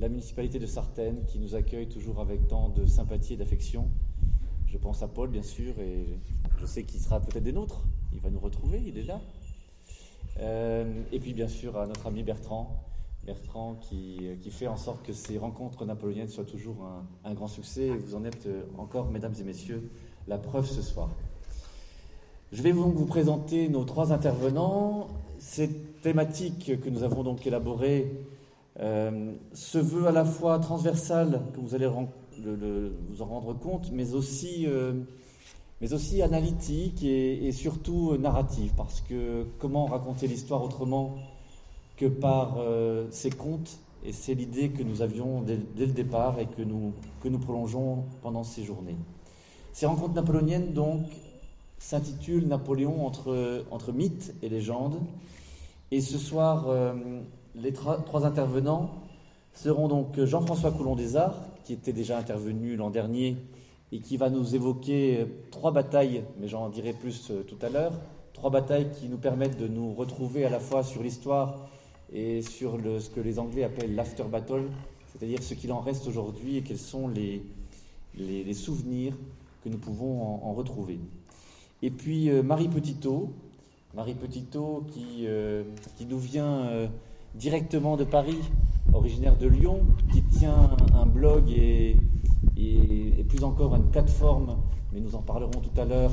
La municipalité de Sartène qui nous accueille toujours avec tant de sympathie et d'affection. Je pense à Paul, bien sûr, et je sais qu'il sera peut-être des nôtres. Il va nous retrouver, il est là. Euh, et puis, bien sûr, à notre ami Bertrand. Bertrand qui, fait en sorte que ces rencontres napoléoniennes soient toujours un, grand succès. Vous en êtes euh, encore, mesdames et messieurs, la preuve ce soir. Je vais donc vous présenter nos trois intervenants. Cette thématique que nous avons donc élaborée euh, se veut à la fois transversale, que vous allez vous en rendre compte, mais aussi, euh, mais aussi analytique et, surtout euh, narrative, parce que comment raconter l'histoire autrement que par euh, ces contes Et c'est l'idée que nous avions dès, le départ et que nous, que nous prolongeons pendant ces journées. Ces rencontres napoléoniennes, donc, s'intitulent Napoléon entre, entre mythe et légende. Et ce soir, euh, les trois intervenants seront donc Jean-François Coulon des Arts, qui était déjà intervenu l'an dernier et qui va nous évoquer euh, trois batailles, mais j'en dirai plus euh, tout à l'heure, trois batailles qui nous permettent de nous retrouver à la fois sur l'histoire et sur ce que les Anglais appellent l'after battle, c'est-à-dire ce qu'il en reste aujourd'hui et quels sont les, souvenirs que nous pouvons en, retrouver. Et puis euh, Marie Petitot, Marie Petitot qui, qui nous vient directement de Paris, originaire de Lyon, qui tient un blog et, plus encore une plateforme, mais nous en parlerons tout à l'heure,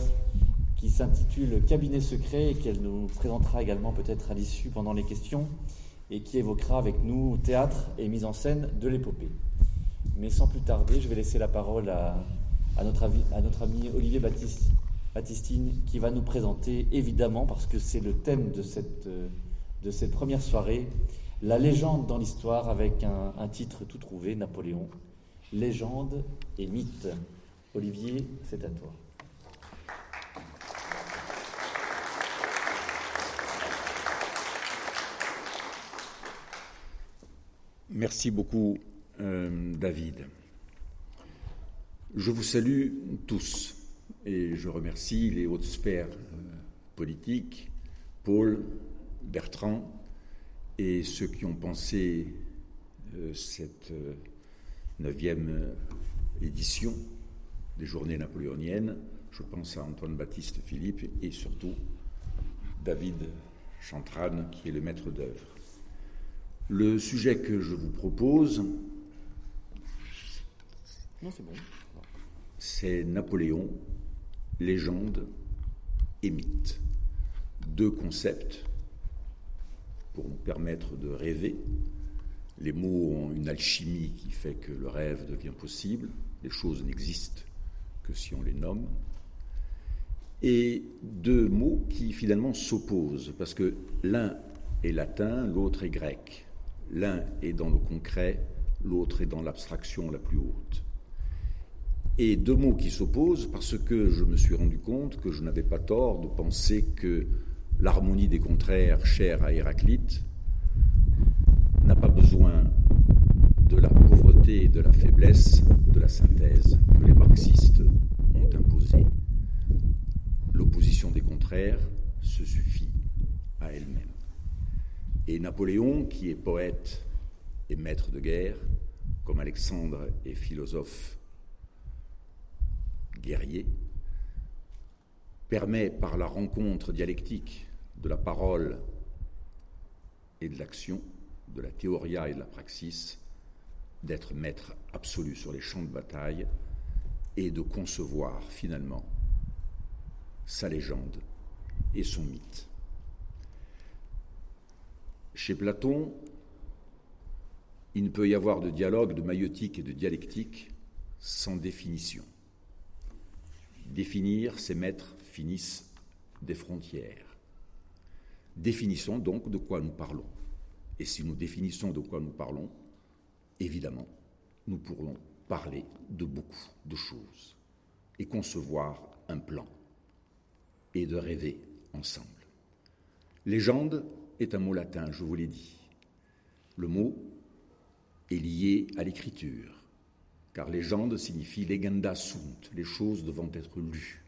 qui s'intitule Cabinet secret et qu'elle nous présentera également peut-être à l'issue pendant les questions et qui évoquera avec nous théâtre et mise en scène de l'épopée. Mais sans plus tarder, je vais laisser la parole à, notre, à notre ami Olivier Baptiste, Baptistine qui va nous présenter, évidemment, parce que c'est le thème de cette, euh, de cette première soirée, la légende dans l'histoire avec un, titre tout trouvé, Napoléon, légende et mythe. Olivier, c'est à toi. Merci beaucoup, euh, David. Je vous salue tous et je remercie les hautes sphères euh, politiques, Paul, Bertrand et ceux qui ont pensé euh, cette euh, neuvième euh, édition des Journées napoléoniennes. Je pense à Antoine Baptiste Philippe et surtout David Chantrane qui est le maître d'œuvre. Le sujet que je vous propose, c'est bon. c'est Napoléon, légende et mythe. Deux concepts pour nous permettre de rêver. Les mots ont une alchimie qui fait que le rêve devient possible. Les choses n'existent que si on les nomme. Et deux mots qui finalement s'opposent, parce que l'un est latin, l'autre est grec. L'un est dans le concret, l'autre est dans l'abstraction la plus haute. Et deux mots qui s'opposent parce que je me suis rendu compte que je n'avais pas tort de penser que l'harmonie des contraires chère à Héraclite n'a pas besoin de la pauvreté et de la faiblesse de la synthèse que les marxistes ont imposée. L'opposition des contraires se suffit à elle-même. Et Napoléon, qui est poète et maître de guerre, comme Alexandre est philosophe guerrier, permet par la rencontre dialectique de la parole et de l'action, de la théoria et de la praxis, d'être maître absolu sur les champs de bataille et de concevoir finalement sa légende et son mythe. Chez Platon, il ne peut y avoir de dialogue, de maïotique et de dialectique sans définition. Définir, c'est mettre, finissent des frontières. Définissons donc de quoi nous parlons. Et si nous définissons de quoi nous parlons, évidemment, nous pourrons parler de beaucoup de choses et concevoir un plan et de rêver ensemble. Légende est un mot latin, je vous l'ai dit. Le mot est lié à l'écriture, car légende signifie legenda sunt, les choses devant être lues.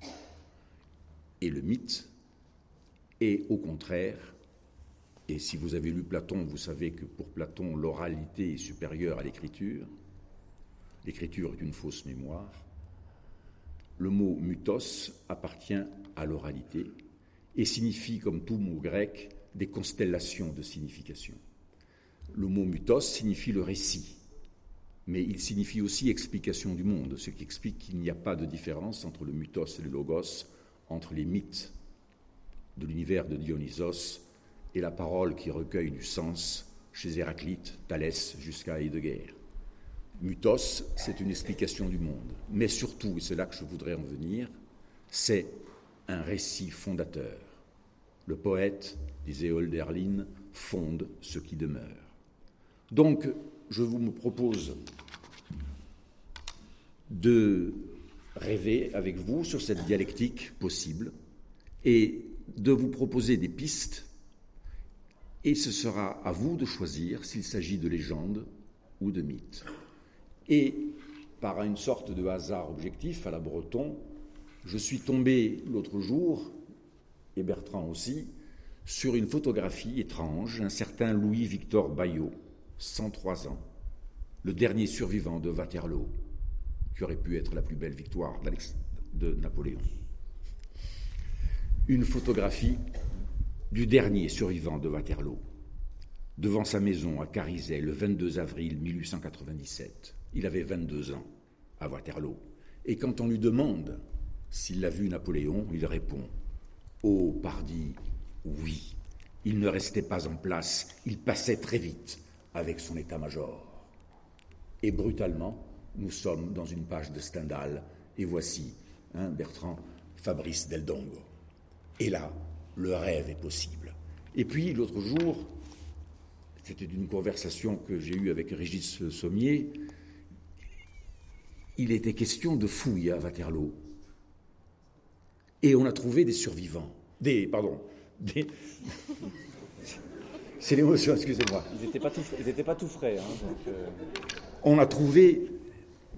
Et le mythe est au contraire, et si vous avez lu Platon, vous savez que pour Platon, l'oralité est supérieure à l'écriture, l'écriture est une fausse mémoire, le mot mutos appartient à l'oralité et signifie, comme tout mot grec, des constellations de signification. Le mot mutos signifie le récit, mais il signifie aussi explication du monde, ce qui explique qu'il n'y a pas de différence entre le mutos et le logos, entre les mythes de l'univers de Dionysos et la parole qui recueille du sens chez Héraclite, Thalès jusqu'à Heidegger. Mutos, c'est une explication du monde, mais surtout, et c'est là que je voudrais en venir, c'est un récit fondateur. Le poète, disait Holderlin, fonde ce qui demeure. Donc, je vous propose de rêver avec vous sur cette dialectique possible et de vous proposer des pistes, et ce sera à vous de choisir s'il s'agit de légende ou de mythe. Et par une sorte de hasard objectif à la Breton, je suis tombé l'autre jour, et Bertrand aussi, sur une photographie étrange, un certain Louis-Victor Bayot, 103 ans, le dernier survivant de Waterloo, qui aurait pu être la plus belle victoire de Napoléon. Une photographie du dernier survivant de Waterloo, devant sa maison à Carizet le 22 avril 1897. Il avait 22 ans à Waterloo. Et quand on lui demande s'il a vu Napoléon, il répond Oh, pardi, oui. Il ne restait pas en place, il passait très vite avec son état-major. Et brutalement, nous sommes dans une page de Stendhal, et voici, hein, Bertrand, Fabrice Del Dongo. Et là, le rêve est possible. Et puis, l'autre jour, c'était une conversation que j'ai eue avec Régis Sommier, il était question de fouilles à Waterloo. Et on a trouvé des survivants. Des, pardon, des... C'est l'émotion, excusez-moi. Ils n'étaient pas, tout, pas tout frais. Hein, euh. On a trouvé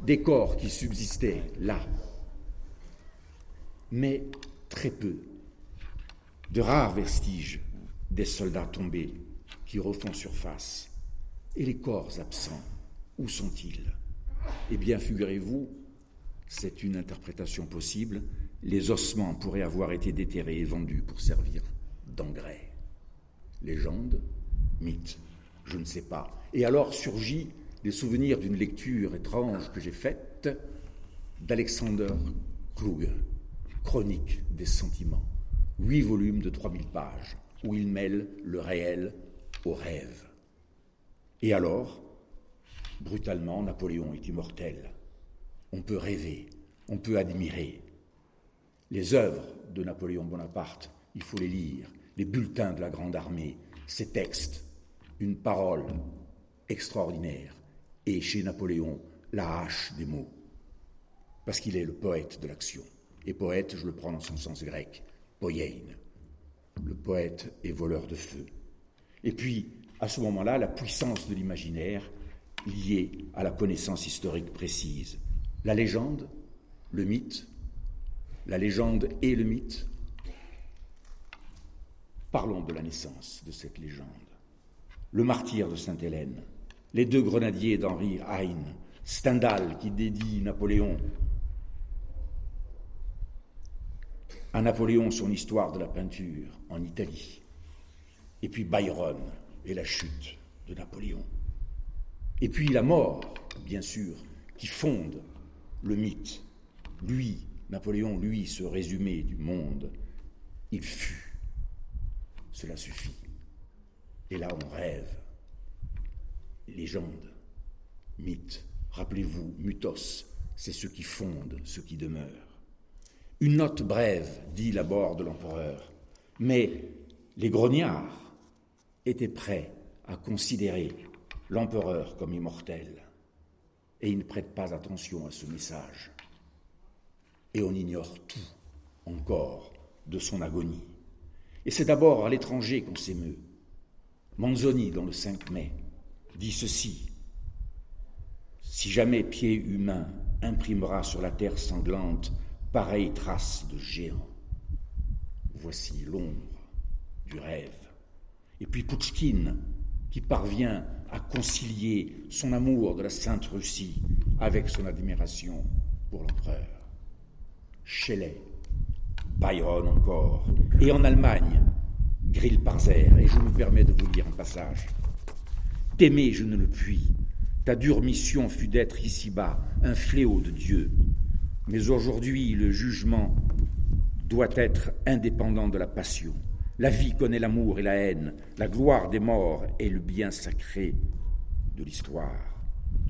des corps qui subsistaient là, mais très peu. De rares vestiges des soldats tombés qui refont surface. Et les corps absents, où sont-ils? Eh bien, figurez-vous, c'est une interprétation possible, les ossements pourraient avoir été déterrés et vendus pour servir d'engrais. Légende, mythe, je ne sais pas. Et alors surgit les souvenirs d'une lecture étrange que j'ai faite d'Alexander Kluge, Chronique des sentiments, huit volumes de 3000 pages, où il mêle le réel au rêve. Et alors, Brutalement, Napoléon est immortel. On peut rêver, on peut admirer. Les œuvres de Napoléon Bonaparte, il faut les lire, les bulletins de la Grande Armée, ses textes, une parole extraordinaire, chez Napoléon, la hache des mots, parce qu'il est le poète de l'action. Et poète, je le prends dans son sens grec, poiein, le poète et voleur de feu. Et puis, à ce moment-là, la puissance de l'imaginaire liées à la connaissance historique précise. La légende, le mythe, la légende et le mythe. Parlons de la naissance de cette légende. Le martyr de Sainte-Hélène, les deux grenadiers d'Henri Heine, Stendhal qui dédie Napoléon à Napoléon son histoire de la peinture en Italie, et puis Byron et la chute de Napoléon. Et puis la mort, bien sûr, qui fonde le mythe. Lui, Napoléon, lui, ce résumé du monde, il fut. Cela suffit. Et là, on rêve. Légende, mythe, rappelez-vous, mutos, c'est ce qui fonde, ce qui demeure. Une note brève, dit l'abord de l'empereur, mais les grognards étaient prêts à considérer l'empereur comme immortel, et il ne prête pas attention à ce message. Et on ignore tout encore de son agonie. Et c'est d'abord à l'étranger qu'on s'émeut. Manzoni, dans le 5 mai, dit ceci Si jamais pied humain imprimera sur la terre sanglante pareille trace de géant, voici l'ombre du rêve. Et puis Pouchkine, qui parvient à concilier son amour de la Sainte Russie avec son admiration pour l'empereur. Shelley, Byron encore, et en Allemagne, Grill Parzer, et je me permets de vous lire un passage. T'aimer, je ne le puis. Ta dure mission fut d'être ici-bas un fléau de Dieu. Mais aujourd'hui, le jugement doit être indépendant de la passion. La vie connaît l'amour et la haine, la gloire des morts et le bien sacré de l'histoire.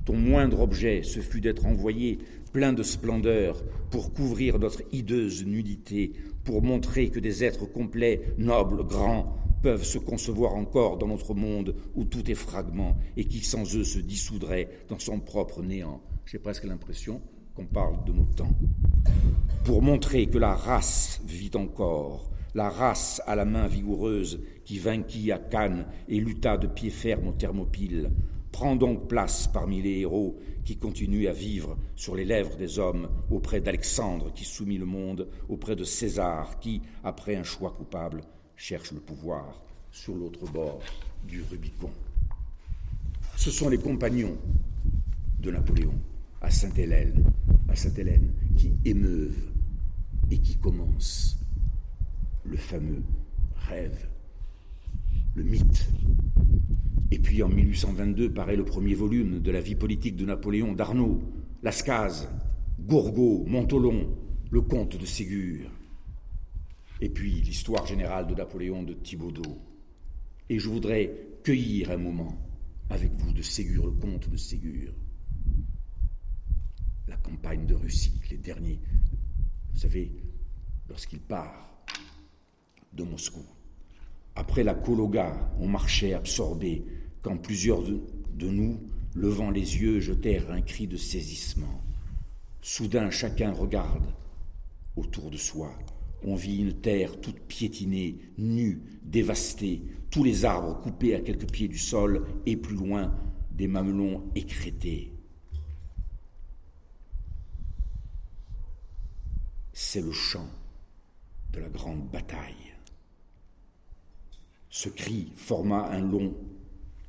Ton moindre objet, ce fut d'être envoyé plein de splendeur pour couvrir notre hideuse nudité, pour montrer que des êtres complets, nobles, grands, peuvent se concevoir encore dans notre monde où tout est fragment et qui sans eux se dissoudrait dans son propre néant. J'ai presque l'impression qu'on parle de nos temps. Pour montrer que la race vit encore, la race à la main vigoureuse qui vainquit à Cannes et lutta de pied ferme aux Thermopyles, prend donc place parmi les héros qui continuent à vivre sur les lèvres des hommes, auprès d'Alexandre qui soumit le monde, auprès de César qui, après un choix coupable, cherche le pouvoir sur l'autre bord du Rubicon. Ce sont les compagnons de Napoléon à Sainte-Hélène, à Sainte-Hélène, qui émeuvent et qui commencent le fameux rêve, le mythe. Et puis en 1822 paraît le premier volume de la vie politique de Napoléon d'Arnaud, Lascaz, Gourgaud, Montolon, le comte de Ségur. Et puis l'histoire générale de Napoléon de Thibaudot. Et je voudrais cueillir un moment avec vous de Ségur, le comte de Ségur. La campagne de Russie, les derniers. Vous savez, lorsqu'il part de Moscou. Après la Kologa, on marchait absorbé quand plusieurs de, nous, levant les yeux, jetèrent un cri de saisissement. Soudain, chacun regarde autour de soi. On vit une terre toute piétinée, nue, dévastée, tous les arbres coupés à quelques pieds du sol et plus loin, des mamelons écrétés. C'est le chant de la grande bataille. Ce cri forma un long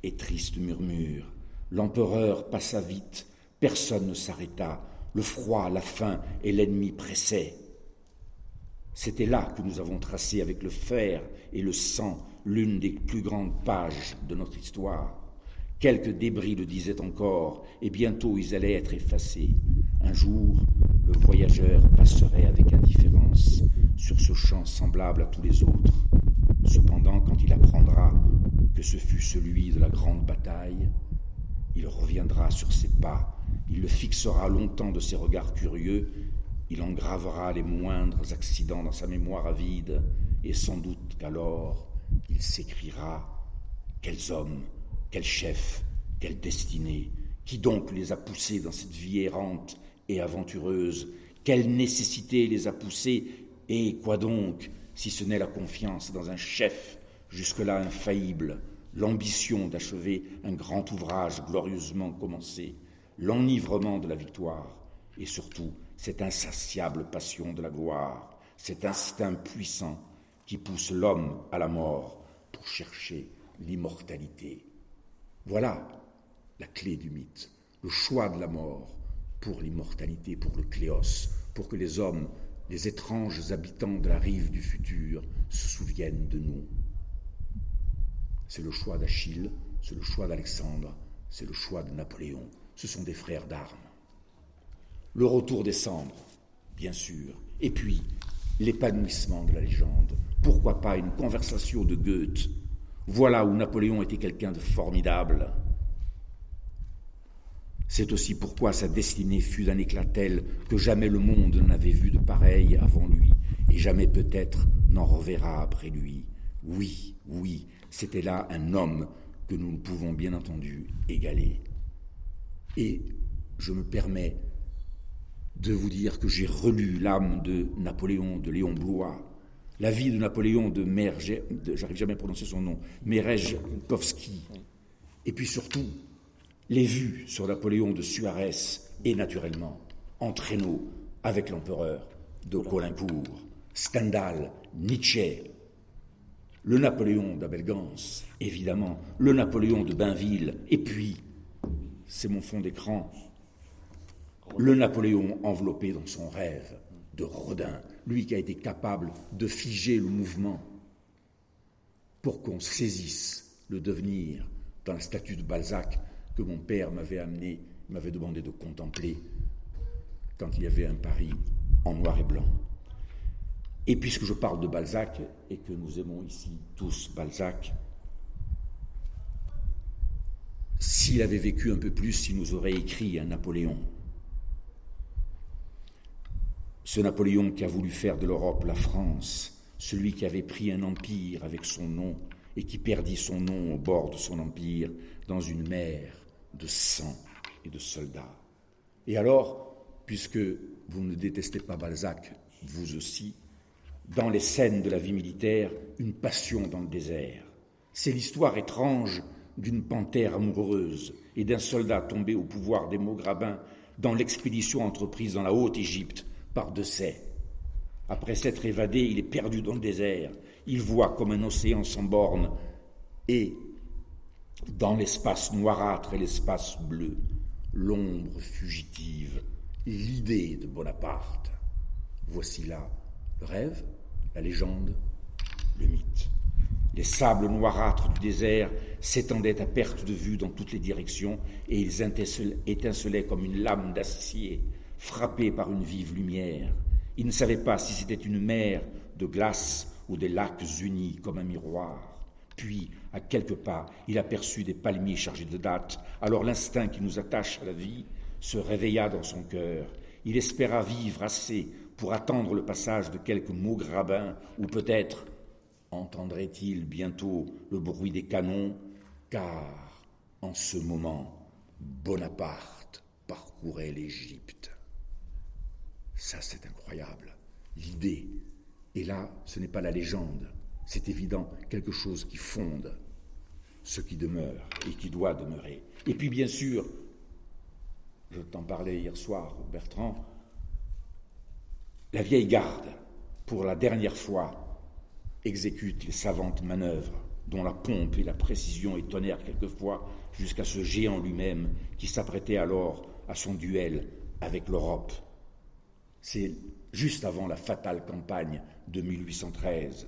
et triste murmure. L'empereur passa vite, personne ne s'arrêta, le froid, la faim et l'ennemi pressaient. C'était là que nous avons tracé avec le fer et le sang l'une des plus grandes pages de notre histoire. Quelques débris le disaient encore, et bientôt ils allaient être effacés. Un jour, le voyageur passerait avec indifférence sur ce champ semblable à tous les autres. Cependant, quand il apprendra que ce fut celui de la grande bataille, il reviendra sur ses pas, il le fixera longtemps de ses regards curieux, il engravera les moindres accidents dans sa mémoire avide, et sans doute qu'alors il s'écriera Quels hommes, quels chefs, quelle destinée, qui donc les a poussés dans cette vie errante et aventureuse Quelle nécessité les a poussés Et quoi donc si ce n'est la confiance dans un chef jusque-là infaillible, l'ambition d'achever un grand ouvrage glorieusement commencé, l'enivrement de la victoire, et surtout cette insatiable passion de la gloire, cet instinct puissant qui pousse l'homme à la mort pour chercher l'immortalité. Voilà la clé du mythe, le choix de la mort pour l'immortalité, pour le cléos, pour que les hommes les étranges habitants de la rive du futur se souviennent de nous. C'est le choix d'Achille, c'est le choix d'Alexandre, c'est le choix de Napoléon. Ce sont des frères d'armes. Le retour des cendres, bien sûr. Et puis, l'épanouissement de la légende. Pourquoi pas une conversation de Goethe Voilà où Napoléon était quelqu'un de formidable. C'est aussi pourquoi sa destinée fut d'un éclat tel que jamais le monde n'avait vu de pareil avant lui, et jamais peut-être n'en reverra après lui. Oui, oui, c'était là un homme que nous ne pouvons bien entendu égaler. Et je me permets de vous dire que j'ai relu l'âme de Napoléon, de Léon Blois, la vie de Napoléon de Mère, j'arrive jamais à prononcer son nom, Merejkowski, et puis surtout les vues sur Napoléon de Suarez et naturellement en traîneau avec l'empereur de Colincourt, Stendhal, Nietzsche, le Napoléon d'Abel évidemment, le Napoléon de Bainville, et puis, c'est mon fond d'écran, le Napoléon enveloppé dans son rêve de Rodin, lui qui a été capable de figer le mouvement pour qu'on saisisse le devenir dans la statue de Balzac que mon père m'avait amené, m'avait demandé de contempler quand il y avait un Paris en noir et blanc. Et puisque je parle de Balzac et que nous aimons ici tous Balzac, s'il avait vécu un peu plus, il nous aurait écrit un Napoléon. Ce Napoléon qui a voulu faire de l'Europe la France, celui qui avait pris un empire avec son nom et qui perdit son nom au bord de son empire dans une mer de sang et de soldats. Et alors, puisque vous ne détestez pas Balzac, vous aussi, dans les scènes de la vie militaire, une passion dans le désert. C'est l'histoire étrange d'une panthère amoureuse et d'un soldat tombé au pouvoir des Maugrabins dans l'expédition entreprise dans la haute Égypte par Dessay. Après s'être évadé, il est perdu dans le désert. Il voit comme un océan sans bornes et, dans l'espace noirâtre et l'espace bleu, l'ombre fugitive, l'idée de Bonaparte. Voici là le rêve, la légende, le mythe. Les sables noirâtres du désert s'étendaient à perte de vue dans toutes les directions et ils étincelaient comme une lame d'acier frappée par une vive lumière. Il ne savait pas si c'était une mer de glace ou des lacs unis comme un miroir. Puis, à quelques pas, il aperçut des palmiers chargés de dattes. Alors l'instinct qui nous attache à la vie se réveilla dans son cœur. Il espéra vivre assez pour attendre le passage de quelques mots grabins, ou peut-être entendrait-il bientôt le bruit des canons, car en ce moment, Bonaparte parcourait l'Égypte. Ça, c'est incroyable. L'idée. Et là, ce n'est pas la légende, c'est évident quelque chose qui fonde ce qui demeure et qui doit demeurer. Et puis, bien sûr, je t'en parlais hier soir, Bertrand, la vieille garde, pour la dernière fois, exécute les savantes manœuvres dont la pompe et la précision étonnèrent quelquefois jusqu'à ce géant lui-même qui s'apprêtait alors à son duel avec l'Europe. C'est juste avant la fatale campagne de 1813.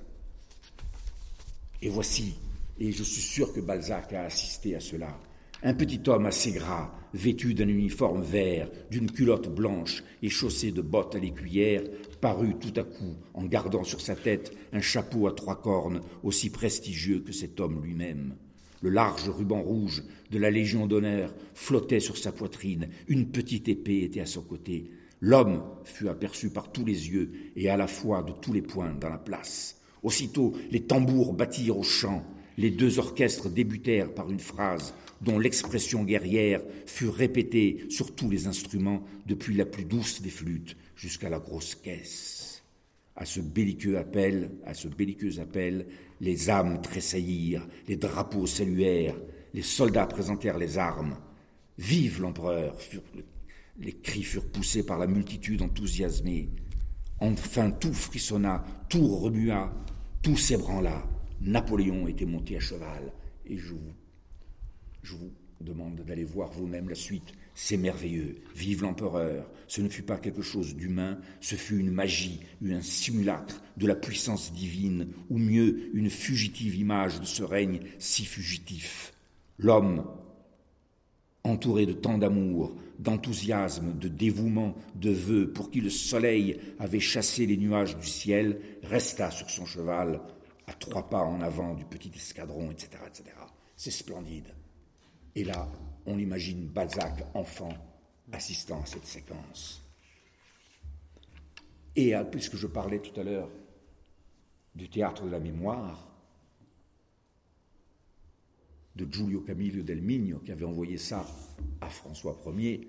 Et voici, et je suis sûr que Balzac a assisté à cela, un petit homme assez gras, vêtu d'un uniforme vert, d'une culotte blanche et chaussé de bottes à l'écuyère, parut tout à coup, en gardant sur sa tête un chapeau à trois cornes aussi prestigieux que cet homme lui-même. Le large ruban rouge de la Légion d'honneur flottait sur sa poitrine, une petite épée était à son côté. L'homme fut aperçu par tous les yeux et à la fois de tous les points dans la place. Aussitôt, les tambours battirent au chant, les deux orchestres débutèrent par une phrase dont l'expression guerrière fut répétée sur tous les instruments, depuis la plus douce des flûtes jusqu'à la grosse caisse. À ce belliqueux appel, à ce belliqueux appel, les âmes tressaillirent, les drapeaux saluèrent, les soldats présentèrent les armes. Vive l'empereur Les cris furent poussés par la multitude enthousiasmée. Enfin tout frissonna, tout remua, tout s'ébranla. Napoléon était monté à cheval, et je vous je vous demande d'aller voir vous-même la suite. C'est merveilleux. Vive l'empereur. Ce ne fut pas quelque chose d'humain, ce fut une magie, un simulacre de la puissance divine, ou mieux, une fugitive image de ce règne si fugitif. L'homme, entouré de tant d'amour, d'enthousiasme, de dévouement, de vœux, pour qui le soleil avait chassé les nuages du ciel, resta sur son cheval, à trois pas en avant du petit escadron, etc. etc. C'est splendide. Et là, on imagine Balzac, enfant, assistant à cette séquence. Et puisque je parlais tout à l'heure du théâtre de la mémoire, de Giulio Camillo del Migno, qui avait envoyé ça à François Ier,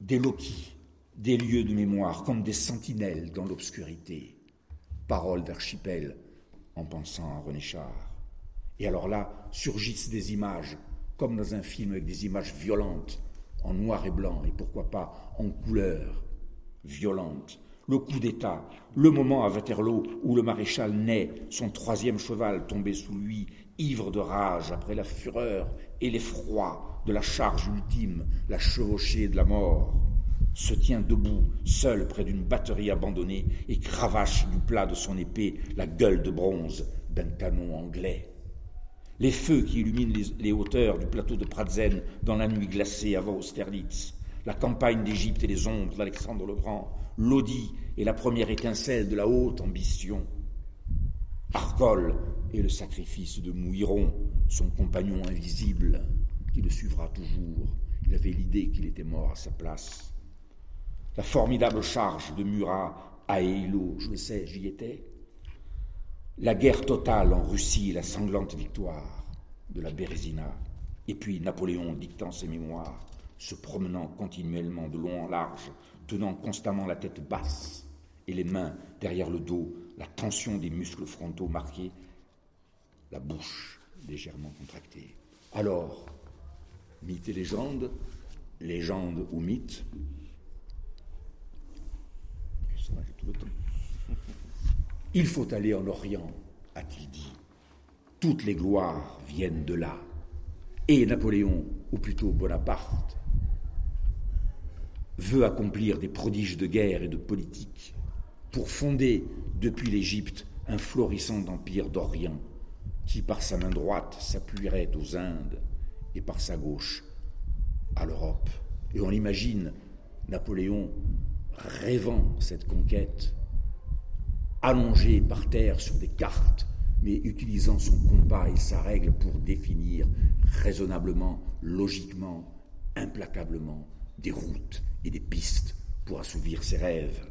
des loquis, des lieux de mémoire, comme des sentinelles dans l'obscurité. Paroles d'archipel en pensant à René Char. Et alors là, surgissent des images, comme dans un film avec des images violentes, en noir et blanc, et pourquoi pas en couleur, violente. Le coup d'État, le moment à Waterloo où le maréchal naît, son troisième cheval tombé sous lui, ivre de rage après la fureur et l'effroi de la charge ultime, la chevauchée de la mort se tient debout, seul près d'une batterie abandonnée, et cravache du plat de son épée la gueule de bronze d'un canon anglais. Les feux qui illuminent les, hauteurs du plateau de Pratzen dans la nuit glacée avant Austerlitz, la campagne d'Égypte et les ombres d'Alexandre le Grand, l'audit et la première étincelle de la haute ambition. Argol et le sacrifice de Mouiron, son compagnon invisible, qui le suivra toujours. Il avait l'idée qu'il était mort à sa place. La formidable charge de Murat à Eilo, je le sais, j'y étais, la guerre totale en Russie la sanglante victoire de la Bérésina, et puis Napoléon dictant ses mémoires, se promenant continuellement de long en large, tenant constamment la tête basse et les mains derrière le dos, la tension des muscles frontaux marqués, la bouche légèrement contractée. Alors, mythe et légende, légende ou mythe, il faut aller en Orient, a-t-il dit. Toutes les gloires viennent de là. Et Napoléon, ou plutôt Bonaparte, veut accomplir des prodiges de guerre et de politique pour fonder depuis l'Égypte un florissant empire d'Orient qui, par sa main droite, s'appuierait aux Indes et par sa gauche à l'Europe. Et on imagine Napoléon rêvant cette conquête, allongé par terre sur des cartes, mais utilisant son compas et sa règle pour définir raisonnablement, logiquement, implacablement des routes et des pistes pour assouvir ses rêves.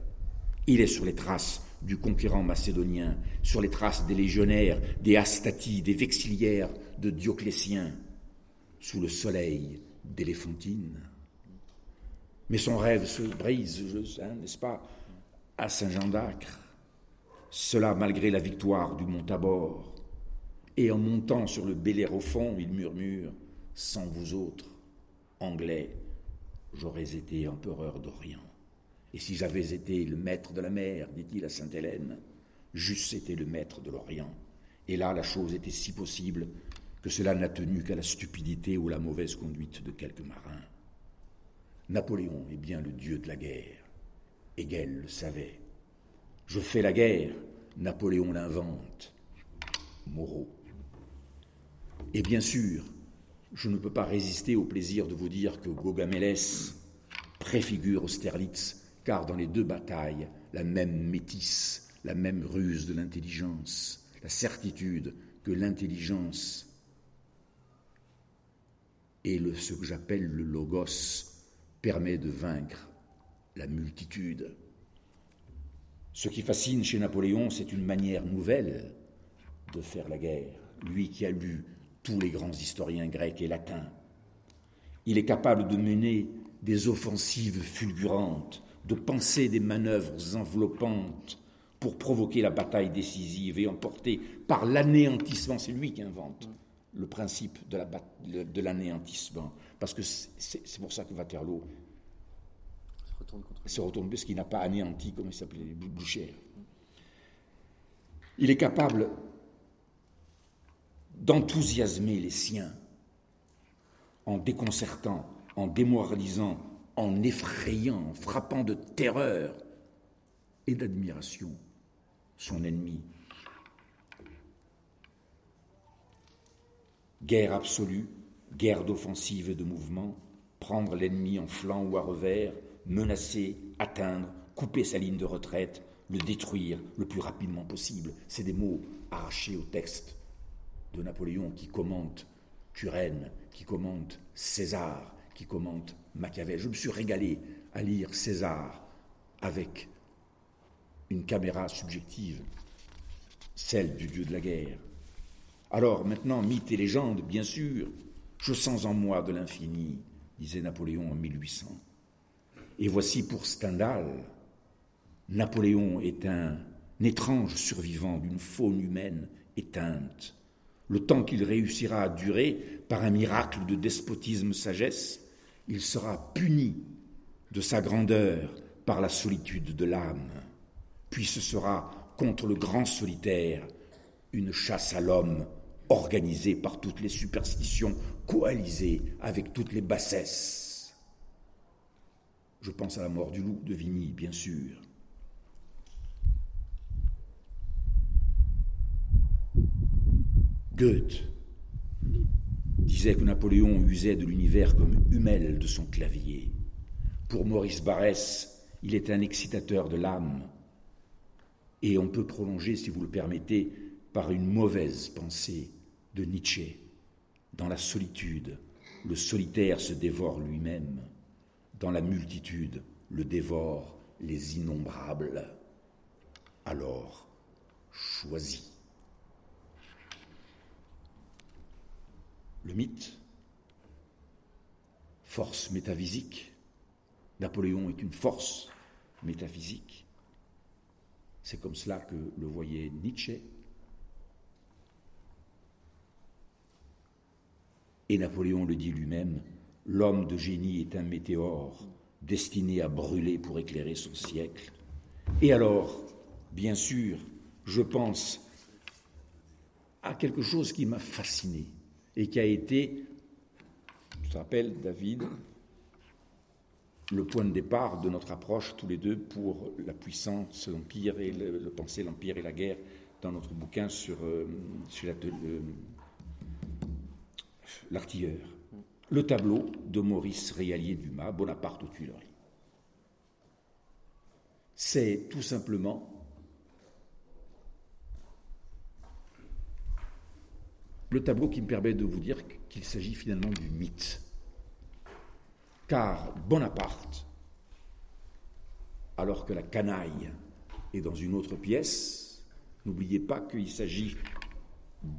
Il est sur les traces du conquérant macédonien, sur les traces des légionnaires, des Astatis, des vexilières de Dioclétien, sous le soleil d'Éléphantine. Mais son rêve se brise, n'est-ce pas, à Saint-Jean d'Acre. Cela malgré la victoire du Mont Tabor. Et en montant sur le Bellérophon, il murmure Sans vous autres, Anglais, j'aurais été empereur d'Orient. Et si j'avais été le maître de la mer, dit-il à Sainte-Hélène, j'eusse été le maître de l'Orient. Et là, la chose était si possible que cela n'a tenu qu'à la stupidité ou la mauvaise conduite de quelques marins. Napoléon est bien le dieu de la guerre. Hegel le savait. Je fais la guerre, Napoléon l'invente. Moreau. Et bien sûr, je ne peux pas résister au plaisir de vous dire que Gaugamélès préfigure Austerlitz, car dans les deux batailles, la même métisse, la même ruse de l'intelligence, la certitude que l'intelligence le, ce que j'appelle le logos permet de vaincre la multitude. Ce qui fascine chez Napoléon, c'est une manière nouvelle de faire la guerre, lui qui a lu tous les grands historiens grecs et latins. Il est capable de mener des offensives fulgurantes, de penser des manœuvres enveloppantes pour provoquer la bataille décisive et emporter par l'anéantissement, c'est lui qui invente le principe de l'anéantissement. Parce que c'est pour ça que Waterloo se retourne, contre se retourne parce qu'il n'a pas anéanti, comme il s'appelait, Boucher. Il est capable d'enthousiasmer les siens en déconcertant, en démoralisant, en effrayant, en frappant de terreur et d'admiration son ennemi. Guerre absolue, guerre d'offensive et de mouvement, prendre l'ennemi en flanc ou à revers, menacer, atteindre, couper sa ligne de retraite, le détruire le plus rapidement possible. C'est des mots arrachés au texte de Napoléon qui commente Turenne, qui commente César, qui commente Machiavel. Je me suis régalé à lire César avec une caméra subjective, celle du dieu de la guerre. Alors maintenant, mythe et légende, bien sûr, je sens en moi de l'infini, disait Napoléon en 1800. Et voici pour Stendhal, Napoléon est un étrange survivant d'une faune humaine éteinte. Le temps qu'il réussira à durer par un miracle de despotisme sagesse, il sera puni de sa grandeur par la solitude de l'âme. Puis ce sera contre le grand solitaire une chasse à l'homme organisée par toutes les superstitions, coalisée avec toutes les bassesses. Je pense à la mort du loup de Vigny, bien sûr. Goethe disait que Napoléon usait de l'univers comme Hummel de son clavier. Pour Maurice Barrès, il est un excitateur de l'âme. Et on peut prolonger, si vous le permettez, par une mauvaise pensée de Nietzsche. Dans la solitude, le solitaire se dévore lui-même. Dans la multitude, le dévore les innombrables. Alors, choisis. Le mythe, force métaphysique. Napoléon est une force métaphysique. C'est comme cela que le voyait Nietzsche. Et Napoléon le dit lui-même, l'homme de génie est un météore destiné à brûler pour éclairer son siècle. Et alors, bien sûr, je pense à quelque chose qui m'a fasciné et qui a été, je te rappelle, David, le point de départ de notre approche tous les deux pour la puissance, l'empire et le, penser l'empire et la guerre dans notre bouquin sur, euh, l'artilleur. Le tableau de Maurice Réalier Dumas, Bonaparte aux Tuileries. C'est tout simplement le tableau qui me permet de vous dire qu'il s'agit finalement du mythe. Car Bonaparte, alors que la canaille est dans une autre pièce, n'oubliez pas qu'il s'agit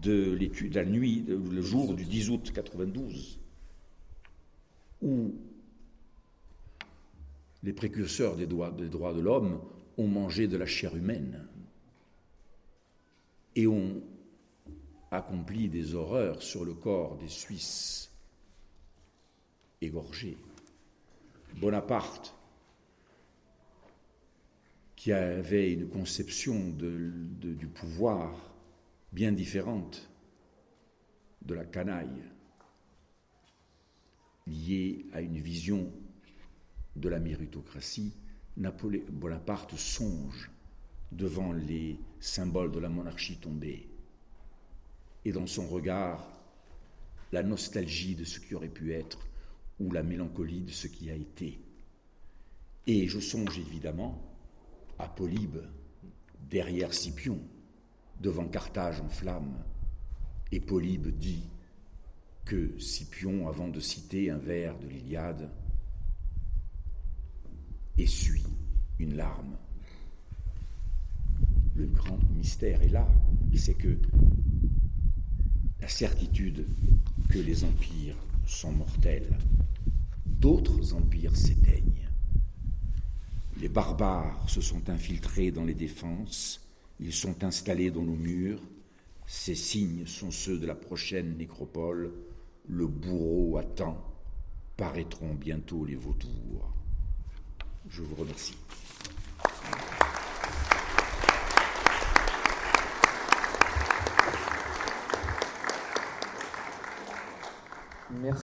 de l'étude, la nuit, le jour du 10 août 92, où les précurseurs des droits, des droits de l'homme ont mangé de la chair humaine et ont accompli des horreurs sur le corps des Suisses égorgés. Bonaparte, qui avait une conception du pouvoir bien différente de la canaille, liée à une vision de la méritocratie, Bonaparte songe devant les symboles de la monarchie tombée et dans son regard la nostalgie de ce qui aurait pu être ou la mélancolie de ce qui a été. Et je songe évidemment à Polybe, derrière Scipion, devant Carthage en flammes. Et Polybe dit que Scipion, avant de citer un vers de l'Iliade, essuie une larme. Le grand mystère est là, c'est que la certitude que les empires sont mortels. D'autres empires s'éteignent. Les barbares se sont infiltrés dans les défenses, ils sont installés dans nos murs. Ces signes sont ceux de la prochaine nécropole. Le bourreau attend. Paraîtront bientôt les vautours. Je vous remercie. Merci.